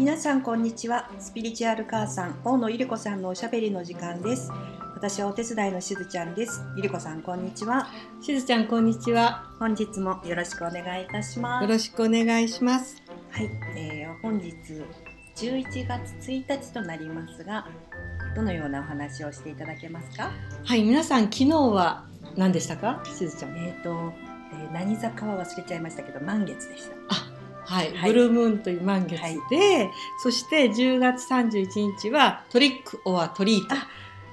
皆さんこんにちは。スピリチュアル母さん大野ゆり子さんのおしゃべりの時間です。私はお手伝いのしずちゃんです。ゆり子さんこんにちは。しずちゃんこんにちは。本日もよろしくお願いいたします。よろしくお願いします。はい、えー、本日11月1日となりますがどのようなお話をしていただけますか？はい皆さん昨日は何でしたか？しずちゃん。えっ、ー、と、えー、何坂は忘れちゃいましたけど満月でした。あはい、はい、ブルームーンという満月で、はい、そして10月31日はトリックオアトリート。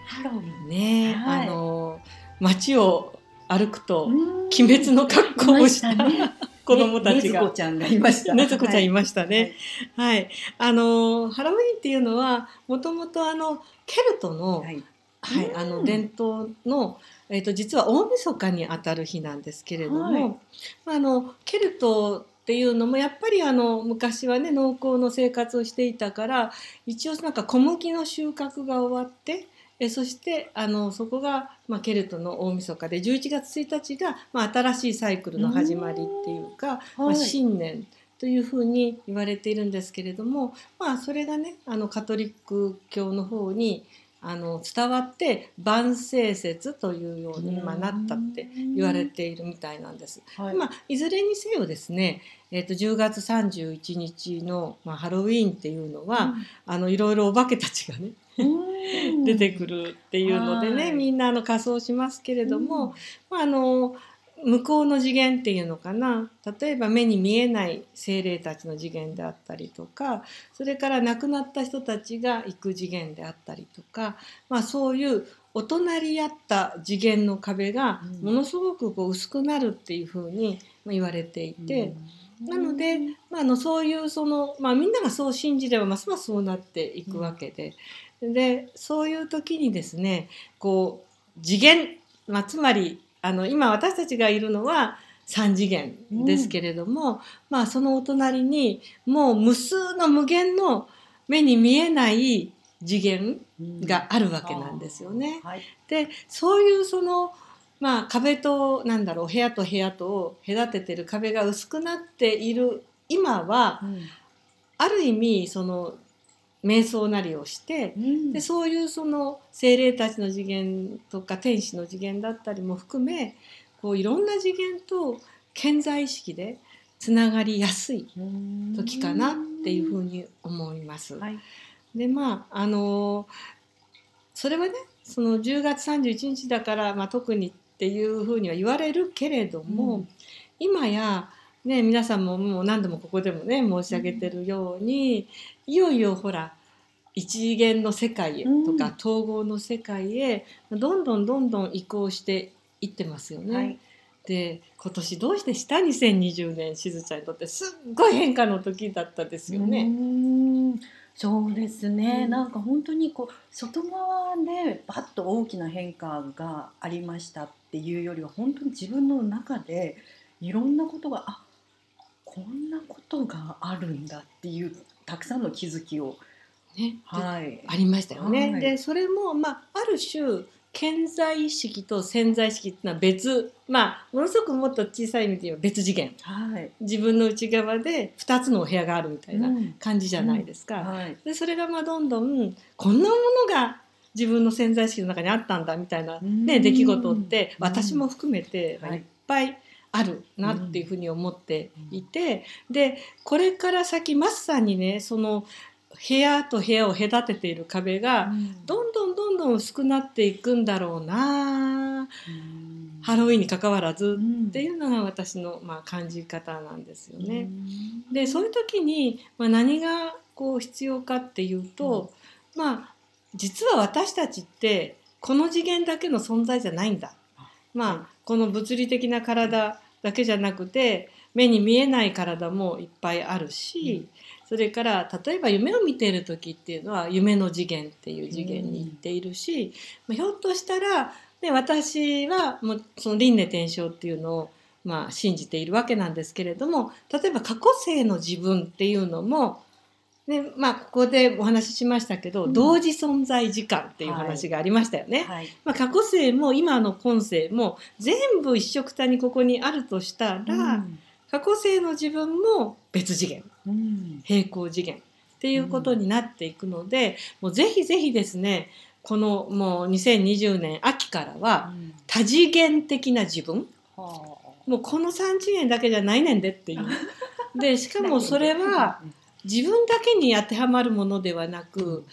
ハロウィン。ね、はい、あの街を歩くと鬼滅の格好をした、ね、子供たちが。ねずこちゃんがいました。ねずこちゃんいましたね。はい。はい、あのハロウィンっていうのはもともとあのケルトの、はい、はい、あの伝統のえっ、ー、と実は大晦日にあたる日なんですけれども、はい、あのケルトっていうのもやっぱりあの昔はね農耕の生活をしていたから一応なんか小麦の収穫が終わってえそしてあのそこが、まあ、ケルトの大晦日で11月1日が、まあ、新しいサイクルの始まりっていうか、まあ、新年というふうに言われているんですけれども、まあ、それがねあのカトリック教の方にあの伝わって万世節というように、まあ、なったって言われているみたいなんです。はい。まあ、いずれにせよですね、えー、と10月31日の、まあ、ハロウィーンっていうのは、うん、あのいろいろお化けたちがね 出てくるっていうのでね、はい、みんなあの仮装しますけれども、まあ、あの向こうの次元っていうのかな。例えば目に見えない精霊たちの次元であったりとかそれから亡くなった人たちが行く次元であったりとか、まあ、そういうお隣り合った次元の壁がものすごくこう薄くなるっていうふうに言われていて。なので、まあ、のそういうその、まあ、みんながそう信じればますますそうなっていくわけで、でそういう時にですねこう次元、まあ、つまりあの今私たちがいるのは3次元ですけれども、うん、まあそのお隣にもう無数の無限の目に見えない次元があるわけなんですよね。うんはい、でそういうそのまあ壁となんだろう部屋と部屋と隔ててる壁が薄くなっている今は、うん、ある意味その瞑想なりをして、うん、でそういうその精霊たちの次元とか天使の次元だったりも含めこういろんな次元と健在意識でつながりやすい時かなっていうふうに思います。はい、でまああのそれはねその10月31日だから、まあ、特にっていうふうには言われるけれども、うん、今やね、皆さんももう何度もここでもね申し上げてるように、いよいよほら一次元の世界へとか、統合の世界へどんどんどんどん移行していってますよね。はい、で今年どうしてした2020年しずちゃんにとってすっごい変化の時だったですよね。そうですね、うん、なんか本当にこう外側でバッと大きな変化がありましたっていうよりは本当に自分の中でいろんなことがあこんなことがあるんだっていうたくさんの気づきを。ね、はい、ありましたよね。はい、でそれも、まあ、ある種顕在意識と潜在意識っていうのは別まあものすごくもっと小さい意味で言えば別次元、はい、自分の内側で2つのお部屋があるみたいな感じじゃないですか。うん。うんはい、でそれがまあどんどんこんなものが自分の潜在意識の中にあったんだみたいな、ね、出来事って私も含めていっぱいあるなっていうふうに思っていて、でこれから先まさにねその部屋と部屋を隔てている壁がどんどんどんどん薄くなっていくんだろうな、うん、ハロウィンにかかわらずっていうのが私のまあ感じ方なんですよね。うん、でそういう時にまあ何がこう必要かっていうと、うん、まあ実は私たちってこの次元だけの存在じゃないんだ。まあこの物理的な体だけじゃなくて目に見えない体もいっぱいあるし、それから例えば夢を見ている時っていうのは夢の次元っていう次元に行っているし、まあ、ひょっとしたら、ね、私はもうその輪廻転生っていうのをまあ信じているわけなんですけれども例えば過去世の自分っていうのもねまあ、ここでお話ししましたけど、うん、同時存在時間っていう話がありましたよね。はい。はい、まあ、過去世も今の今世も全部一緒くたにここにあるとしたら、うん、過去世の自分も別次元、うん、平行次元っていうことになっていくので、もうぜひぜひですねこのもう2020年秋からは多次元的な自分、もうこの3次元だけじゃないねんでっていう。でしかもそれは自分だけに当てはまるものではなく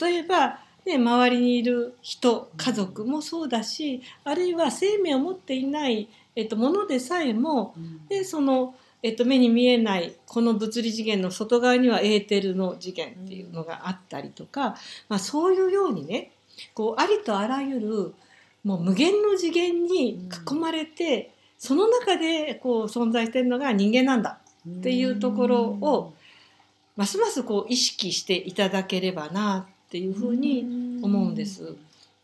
例えば、ね、周りにいる人家族もそうだしあるいは生命を持っていない、えっと、ものでさえも、でそのえっと、目に見えないこの物理次元の外側にはエーテルの次元っていうのがあったりとか、まあ、そういうようにねこうありとあらゆるもう無限の次元に囲まれて、その中でこう存在してるのが人間なんだっていうところをますますこう意識していただければなっていうふうに思うんです。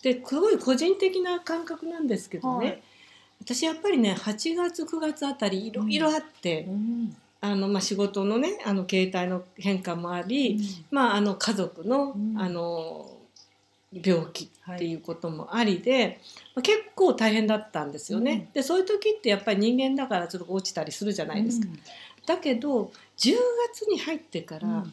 ですごい個人的な感覚なんですけどね、はい、私やっぱりね8月9月あたりいろいろあって、うん、あのまあ、仕事のねあの携帯の変化もあり、うん、まあ、あの家族の,、あの病気っていうこともありで、はい、まあ、結構大変だったんですよね。うん、でそういう時ってやっぱり人間だからちょっと落ちたりするじゃないですか。だけど10月に入ってから、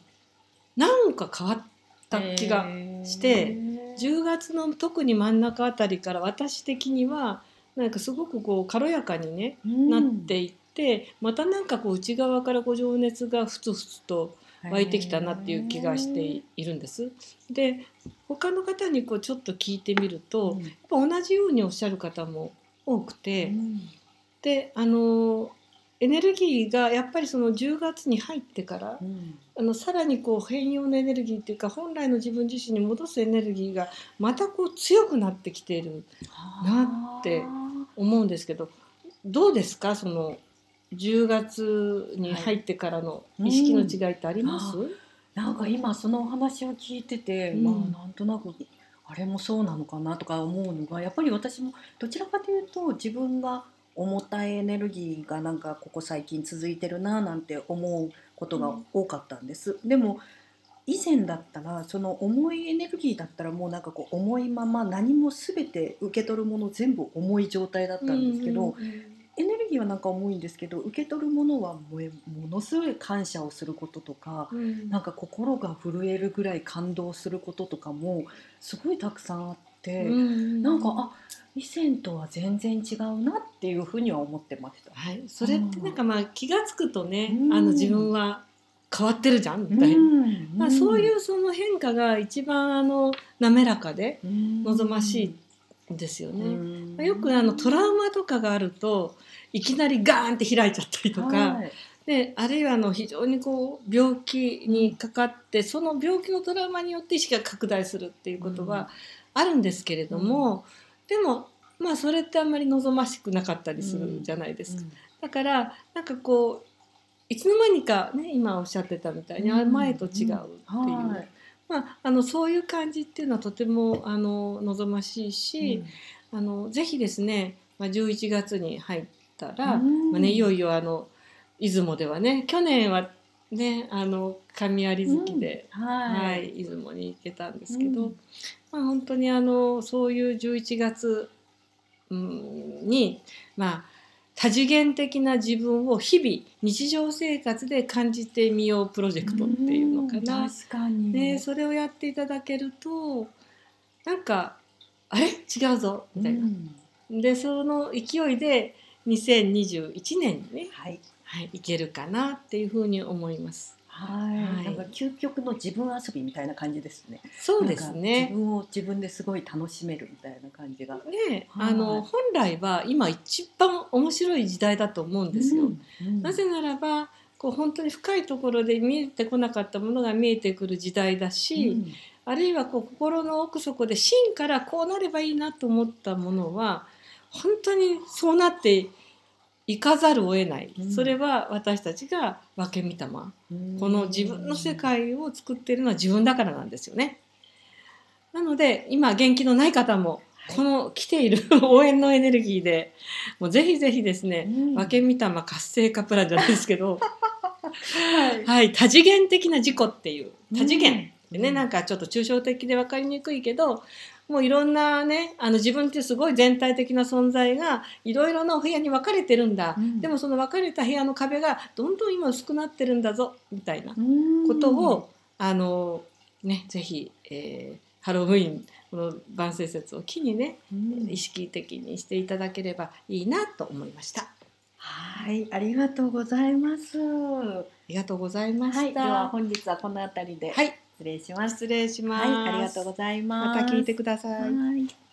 なんか変わった気がして、10月の特に真ん中あたりから私的にはなんかすごくこう軽やかにね、なっていってまたなんかこう内側からこう情熱がふつふつと湧いてきたなっていう気がしているんです。で他の方にこうちょっと聞いてみると、やっぱ同じようにおっしゃる方も多くて、であのエネルギーがやっぱりその10月に入ってから、うん、あのさらにこう変容のエネルギーっていうか本来の自分自身に戻すエネルギーがまたこう強くなってきているなって思うんですけどどうですか？その10月に入ってからの意識の違いってあります、はいうん、なんか今そのお話を聞いてて、うん、まあなんとなくあれもそうなのかなとか思うのがやっぱり私もどちらかというと自分が重たいエネルギーがなんかここ最近続いてるななんて思うことが多かったんです。でも以前だったらその重いエネルギーだったらもうなんかこう重いまま何も全て受け取るもの全部重い状態だったんですけど、エネルギーはなんか重いんですけど受け取るものはものすごい感謝をすることとか、うん、なんか心が震えるぐらい感動することとかもすごいたくさんあって、うん、なんかあ以前とは全然違うなっていうふうには思ってました。はい、それってなんかまあ気が付くとね、うん、あの自分は変わってるじゃんみたいな、うん。まあ、そういうその変化が一番あの滑らかで望ましいんですよね。まあ、よくあのトラウマとかがあるといきなりガーンって開いちゃったりとか。はい。であるいはあの非常にこう病気にかかってその病気のトラウマによって意識が拡大するっていうことはあるんですけれども、でもまあそれってあんまり望ましくなかったりするじゃないですか。うん。うん、だからなんかこういつの間にかね今おっしゃってたみたいに、うん、前と違うっていう、はい、まあ、あのそういう感じっていうのはとてもあの望ましいし、あのぜひですね、まあ、11月に入ったら、まあね、いよいよあの出雲ではね去年はねあの神有月で、はい、はい、出雲に行けたんですけど、まあ、本当にあのそういう11月、うん、にまあ多次元的な自分を日々日常生活で感じてみようプロジェクトっていうのかな。確かに。ね、それをやっていただけるとなんかあれ？違うぞ。みたいな。でその勢いで2021年にね、はいはい、いけるかなっていうふうに思います。はい、なんか究極の自分遊びみたいな感じですね。そうですね。自分を自分ですごい楽しめるみたいな感じが。ね、あの本来は今一番面白い時代だと思うんですよ。うんうん、なぜならばこう本当に深いところで見えてこなかったものが見えてくる時代だし、うん、あるいはこう心の奥底で芯からこうなればいいなと思ったものは本当にそうなって行かざるを得ない、それは私たちが分け見たま、この自分の世界を作っているのは自分だからなんですよね。なので今元気のない方もこの来ている 応援のエネルギーでもうぜひぜひですね、うん、分け見たま活性化プランじゃないですけど、はい、はい、多次元的な自己っていう多次元、でね、なんかちょっと抽象的で分かりにくいけどもういろんなねあの自分ってすごい全体的な存在がいろいろなお部屋に分かれてるんだ、うん、でもその分かれた部屋の壁がどんどん今薄くなってるんだぞみたいなことをあのねぜひ、えー、ハロウィンこの万世節を機にね、うん、意識的にしていただければいいなと思いました。はい、ありがとうございます。ありがとうございました。はい、では本日はこの辺りで、はい、失礼します。失礼します。はい、ありがとうございます。また聞いてください。はい